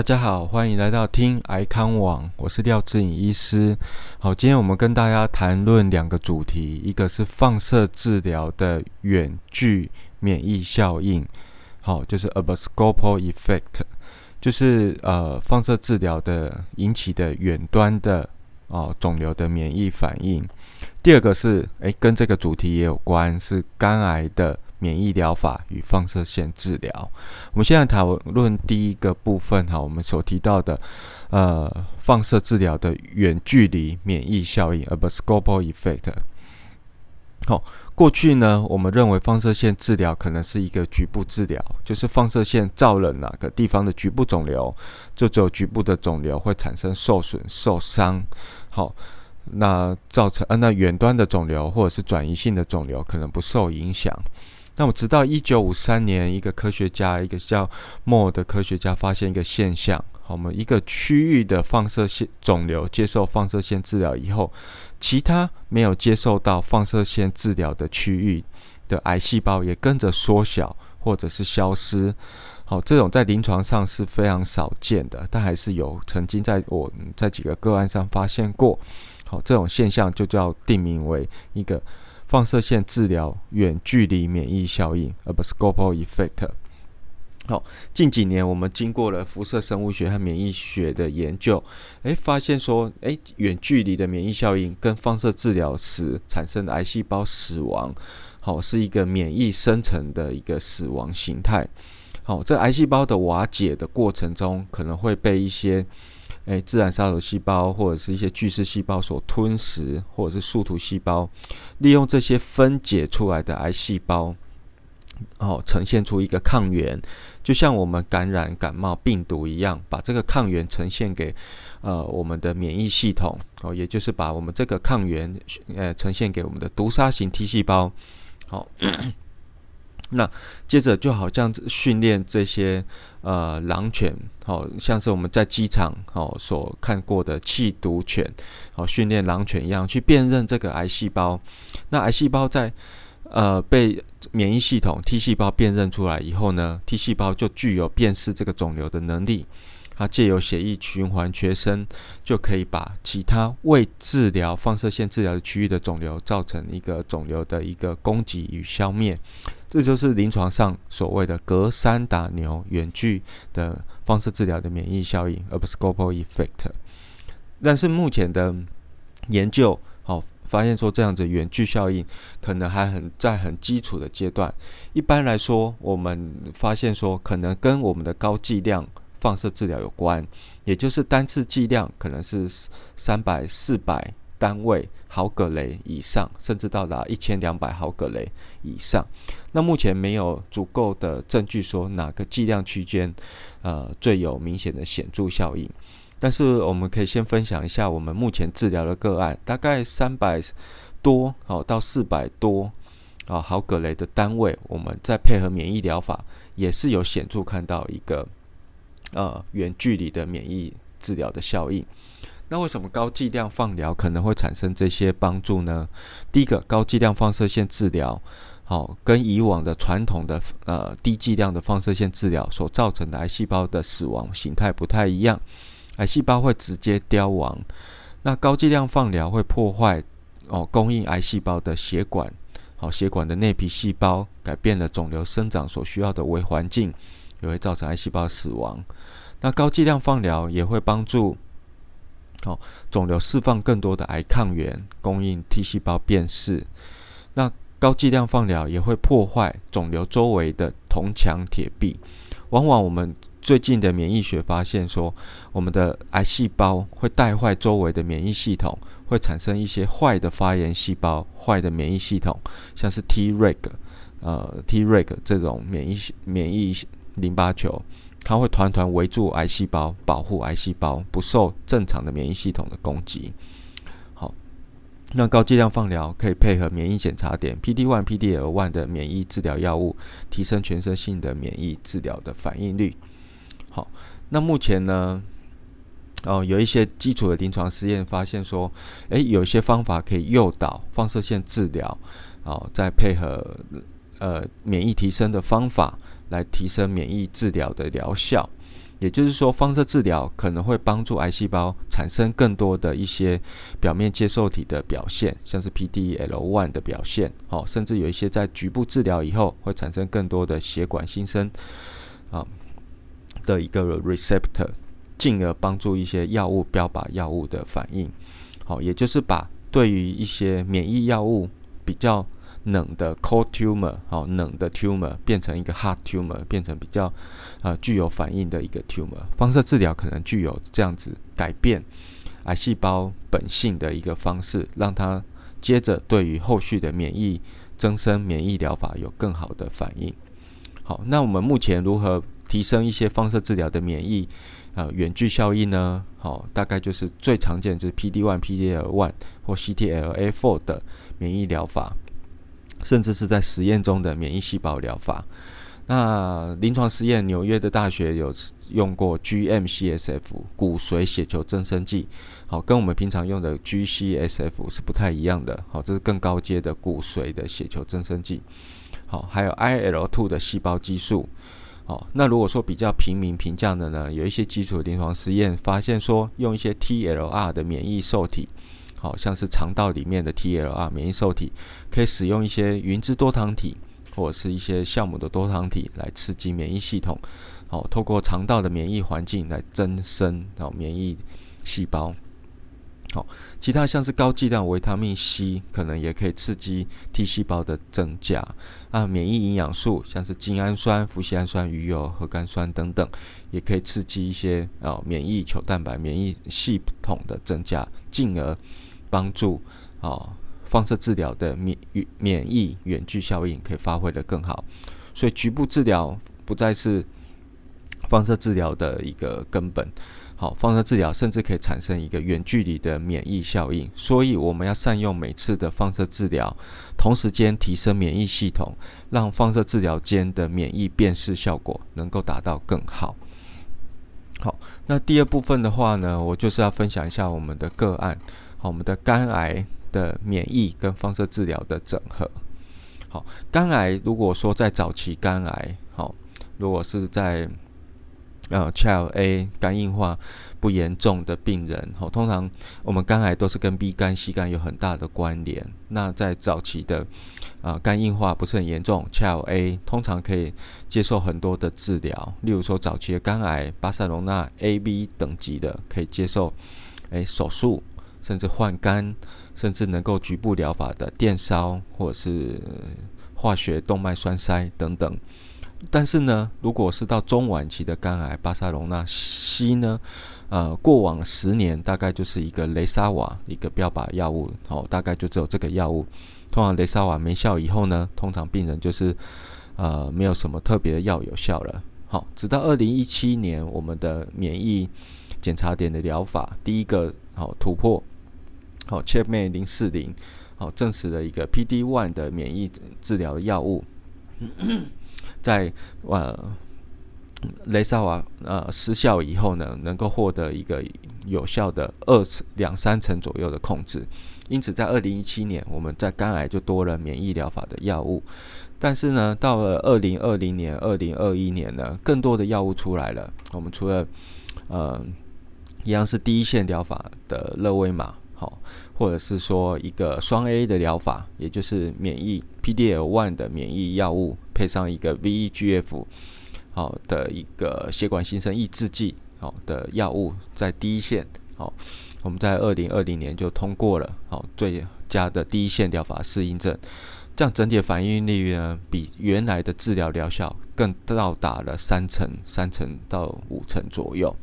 大家好，欢迎来到听癌康网，我是廖志颖医师。好，今天我们跟大家谈论两个主题，一个是放射治疗的远距免疫效应，好，就是 abscopal effect，就是呃放射治疗的引起的远端的哦肿瘤的免疫反应。第二个是诶，跟这个主题也有关，是肝癌的。免疫疗法与放射线治疗，我们现在讨论第一个部分哈，我们所提到的呃放射治疗的远距离免疫效应 （abscopal effect）。好，过去呢，我们认为放射线治疗可能是一个局部治疗，就是放射线照了哪个地方的局部肿瘤，就只有局部的肿瘤会产生受损、受伤。好，那造成呃那远端的肿瘤或者是转移性的肿瘤可能不受影响。那么，直到一九五三年，一个科学家，一个叫莫的科学家发现一个现象：，我们一个区域的放射线肿瘤接受放射线治疗以后，其他没有接受到放射线治疗的区域的癌细胞也跟着缩小或者是消失。好，这种在临床上是非常少见的，但还是有曾经在我在几个个案上发现过。好，这种现象就叫定名为一个。放射线治疗远距离免疫效应 （abscopal effect）。好，近几年我们经过了辐射生物学和免疫学的研究，诶，发现说，诶，远距离的免疫效应跟放射治疗时产生的癌细胞死亡，好，是一个免疫生成的一个死亡形态。好，在癌细胞的瓦解的过程中，可能会被一些诶，自然杀手细胞或者是一些巨噬细胞所吞食，或者是树突细胞利用这些分解出来的癌细胞，哦，呈现出一个抗原，就像我们感染感冒病毒一样，把这个抗原呈现给呃我们的免疫系统，哦，也就是把我们这个抗原呃呈现给我们的毒杀型 T 细胞，好。那接着就好像训练这些呃狼犬，好像是我们在机场哦所看过的气毒犬，哦训练狼犬一样去辨认这个癌细胞。那癌细胞在呃被免疫系统 T 细胞辨认出来以后呢，T 细胞就具有辨识这个肿瘤的能力。它借由血液循环全身，就可以把其他未治疗放射线治疗的区域的肿瘤造成一个肿瘤的一个攻击与消灭。这就是临床上所谓的隔山打牛远距的放射治疗的免疫效应 （abscopal effect）。但是目前的研究，好发现说这样子远距效应可能还很在很基础的阶段。一般来说，我们发现说可能跟我们的高剂量。放射治疗有关，也就是单次剂量可能是三百、四百单位毫格雷以上，甚至到达一千两百毫格雷以上。那目前没有足够的证据说哪个剂量区间，呃，最有明显的显著效应。但是我们可以先分享一下我们目前治疗的个案，大概三百多好到四百多啊毫格雷的单位，我们再配合免疫疗法，也是有显著看到一个。呃，远距离的免疫治疗的效应。那为什么高剂量放疗可能会产生这些帮助呢？第一个，高剂量放射线治疗，好，跟以往的传统的呃低剂量的放射线治疗所造成的癌细胞的死亡形态不太一样，癌细胞会直接凋亡。那高剂量放疗会破坏哦供应癌细胞的血管，好，血管的内皮细胞改变了肿瘤生长所需要的微环境。也会造成癌细胞死亡。那高剂量放疗也会帮助哦肿瘤释放更多的癌抗原，供应 T 细胞辨识。那高剂量放疗也会破坏肿瘤周围的铜墙铁壁。往往我们最近的免疫学发现说，我们的癌细胞会带坏周围的免疫系统，会产生一些坏的发炎细胞、坏的免疫系统，像是 Treg、呃 Treg 这种免疫免疫。淋巴球，它会团团围住癌细胞，保护癌细胞不受正常的免疫系统的攻击。好，那高剂量放疗可以配合免疫检查点 PD-1、PD-L1 的免疫治疗药物，提升全身性的免疫治疗的反应率。好，那目前呢，哦，有一些基础的临床实验发现说，诶，有一些方法可以诱导放射线治疗，哦，再配合呃免疫提升的方法。来提升免疫治疗的疗效。也就是说，放射治疗可能会帮助癌细胞产生更多的一些表面接受体的表现，像是 PDL1 的表现，哦，甚至有一些在局部治疗以后会产生更多的血管新生啊的一个 receptor，进而帮助一些药物标靶药物的反应。好，也就是把对于一些免疫药物比较。冷的 cold tumor，好，冷的 tumor 变成一个 hot tumor，变成比较呃具有反应的一个 tumor。放射治疗可能具有这样子改变癌细胞本性的一个方式，让它接着对于后续的免疫增生免疫疗法有更好的反应。好，那我们目前如何提升一些放射治疗的免疫呃远距效应呢？好，大概就是最常见就是 PD-1、PD-L1 或 CTLA-4 的免疫疗法。甚至是在实验中的免疫细胞疗法。那临床实验，纽约的大学有用过 GM-CSF 骨髓血球增生剂，好，跟我们平常用的 G-CSF 是不太一样的。好，这是更高阶的骨髓的血球增生剂。好，还有 IL-2 的细胞激素。好，那如果说比较平民平价的呢，有一些基础临床实验发现说，用一些 TLR 的免疫受体。好像是肠道里面的 TLR 免疫受体，可以使用一些云芝多糖体或者是一些酵母的多糖体来刺激免疫系统。好，透过肠道的免疫环境来增生哦免疫细胞。好，其他像是高剂量维他命 C，可能也可以刺激 T 细胞的增加。啊，免疫营养素像是精氨酸、脯酰氨酸、鱼油、核苷酸等等，也可以刺激一些哦免疫球蛋白、免疫系统的增加，进而。帮助啊，放射治疗的免免疫远距效应可以发挥的更好，所以局部治疗不再是放射治疗的一个根本。好，放射治疗甚至可以产生一个远距离的免疫效应，所以我们要善用每次的放射治疗，同时间提升免疫系统，让放射治疗间的免疫辨识效果能够达到更好。好，那第二部分的话呢，我就是要分享一下我们的个案。好，我们的肝癌的免疫跟放射治疗的整合。好，肝癌如果说在早期肝癌，好，如果是在呃 Child A 肝硬化不严重的病人，好，通常我们肝癌都是跟 B 肝、C 肝有很大的关联。那在早期的啊肝硬化不是很严重，Child A 通常可以接受很多的治疗，例如说早期的肝癌巴塞隆纳 A、B 等级的可以接受诶手术。甚至换肝，甚至能够局部疗法的电烧，或者是化学动脉栓塞等等。但是呢，如果是到中晚期的肝癌，巴塞隆纳西呢，呃，过往十年大概就是一个雷沙瓦一个标靶药物，哦，大概就只有这个药物。通常雷沙瓦没效以后呢，通常病人就是呃没有什么特别的药有效了。好，直到二零一七年，我们的免疫检查点的疗法第一个好突破。好 c h e m a 零四零，好证实了一个 PD one 的免疫治疗药物，在呃雷萨瓦呃失效以后呢，能够获得一个有效的二两三成左右的控制。因此，在二零一七年，我们在肝癌就多了免疫疗法的药物。但是呢，到了二零二零年、二零二一年呢，更多的药物出来了。我们除了呃一样是第一线疗法的乐威玛。好，或者是说一个双 A 的疗法，也就是免疫 PDL1 的免疫药物，配上一个 VEGF 好的一个血管新生抑制剂好的药物，在第一线好，我们在二零二零年就通过了好最佳的第一线疗法适应症，这样整体反应率呢，比原来的治疗疗效更到达了三成、三成到五成左右。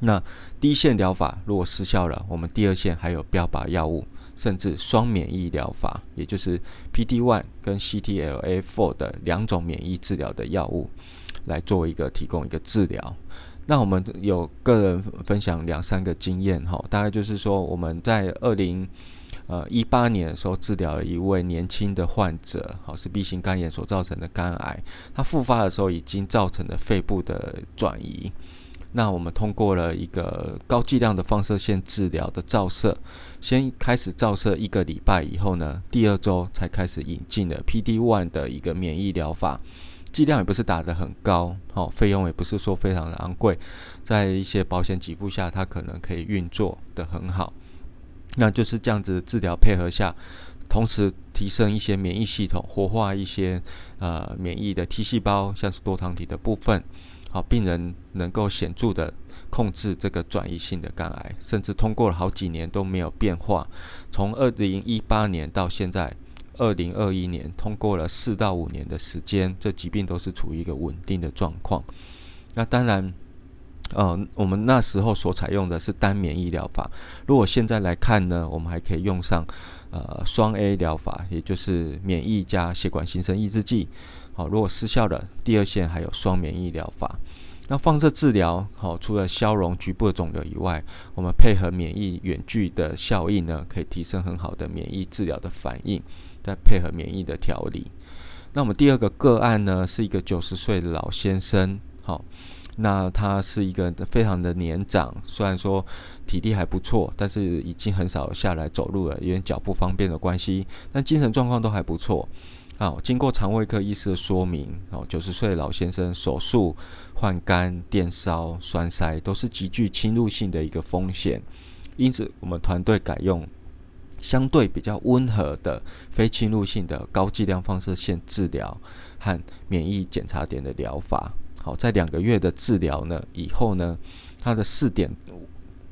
那第一线疗法如果失效了，我们第二线还有标靶药物，甚至双免疫疗法，也就是 PD-1 跟 CTLA-4 的两种免疫治疗的药物，来做一个提供一个治疗。那我们有个人分享两三个经验哈，大概就是说我们在二零呃一八年的时候治疗了一位年轻的患者，好是 B 型肝炎所造成的肝癌，他复发的时候已经造成了肺部的转移。那我们通过了一个高剂量的放射线治疗的照射，先开始照射一个礼拜以后呢，第二周才开始引进了 PD-1 的一个免疫疗法，剂量也不是打得很高，好，费用也不是说非常的昂贵，在一些保险给付下，它可能可以运作的很好。那就是这样子治疗配合下，同时提升一些免疫系统，活化一些呃免疫的 T 细胞，像是多糖体的部分，好，病人能够显著的控制这个转移性的肝癌，甚至通过了好几年都没有变化。从二零一八年到现在。二零二一年通过了四到五年的时间，这疾病都是处于一个稳定的状况。那当然，呃，我们那时候所采用的是单免疫疗法。如果现在来看呢，我们还可以用上呃双 A 疗法，也就是免疫加血管新生抑制剂。好，如果失效了，第二线还有双免疫疗法。那放射治疗，好，除了消融局部的肿瘤以外，我们配合免疫远距的效应呢，可以提升很好的免疫治疗的反应。再配合免疫的调理，那我们第二个个案呢，是一个九十岁的老先生，好，那他是一个非常的年长，虽然说体力还不错，但是已经很少下来走路了，因为脚不方便的关系，但精神状况都还不错。好，经过肠胃科医师的说明，哦，九十岁老先生手术换肝、电烧、栓塞都是极具侵入性的一个风险，因此我们团队改用。相对比较温和的非侵入性的高剂量放射线治疗和免疫检查点的疗法，好，在两个月的治疗呢以后呢，他的四点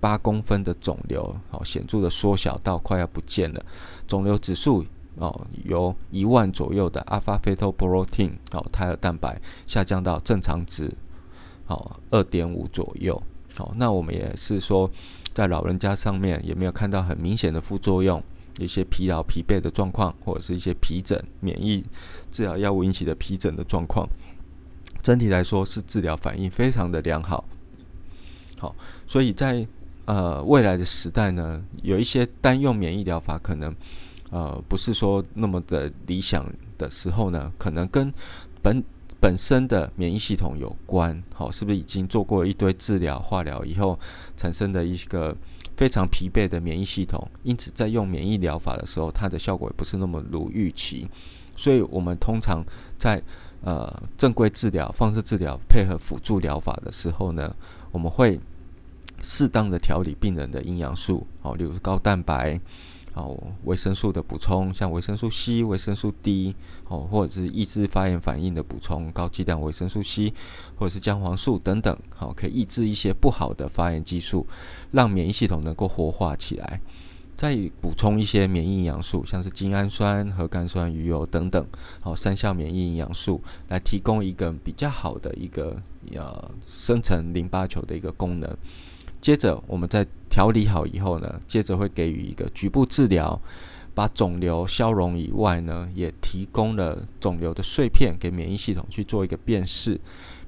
八公分的肿瘤好显著的缩小到快要不见了，肿瘤指数哦由一万左右的 alpha fetoprotein 哦胎儿蛋白下降到正常值好二点五左右，好，那我们也是说。在老人家上面也没有看到很明显的副作用，一些疲劳、疲惫的状况，或者是一些皮疹、免疫治疗药物引起的皮疹的状况。整体来说是治疗反应非常的良好。好，所以在呃未来的时代呢，有一些单用免疫疗法可能呃不是说那么的理想的时候呢，可能跟本本身的免疫系统有关，好，是不是已经做过一堆治疗、化疗以后产生的一个非常疲惫的免疫系统？因此，在用免疫疗法的时候，它的效果也不是那么如预期。所以，我们通常在呃正规治疗、放射治疗配合辅助疗法的时候呢，我们会适当的调理病人的营养素，好，例如高蛋白。哦，维生素的补充，像维生素 C、维生素 D，哦，或者是抑制发炎反应的补充，高剂量维生素 C，或者是姜黄素等等，好，可以抑制一些不好的发炎激素，让免疫系统能够活化起来。再补充一些免疫营养素，像是精氨酸、核苷酸、鱼油等等，好，三项免疫营养素来提供一个比较好的一个呃生成淋巴球的一个功能。接着，我们在调理好以后呢，接着会给予一个局部治疗，把肿瘤消融以外呢，也提供了肿瘤的碎片给免疫系统去做一个辨识。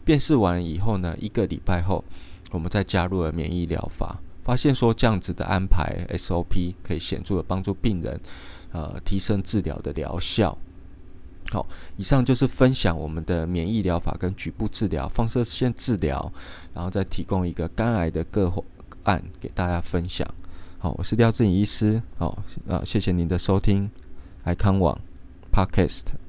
辨识完以后呢，一个礼拜后，我们再加入了免疫疗法，发现说这样子的安排 SOP 可以显著的帮助病人，呃，提升治疗的疗效。好，以上就是分享我们的免疫疗法跟局部治疗、放射线治疗，然后再提供一个肝癌的个案给大家分享。好，我是廖志颖医师。好，呃，谢谢您的收听，爱康网 Podcast。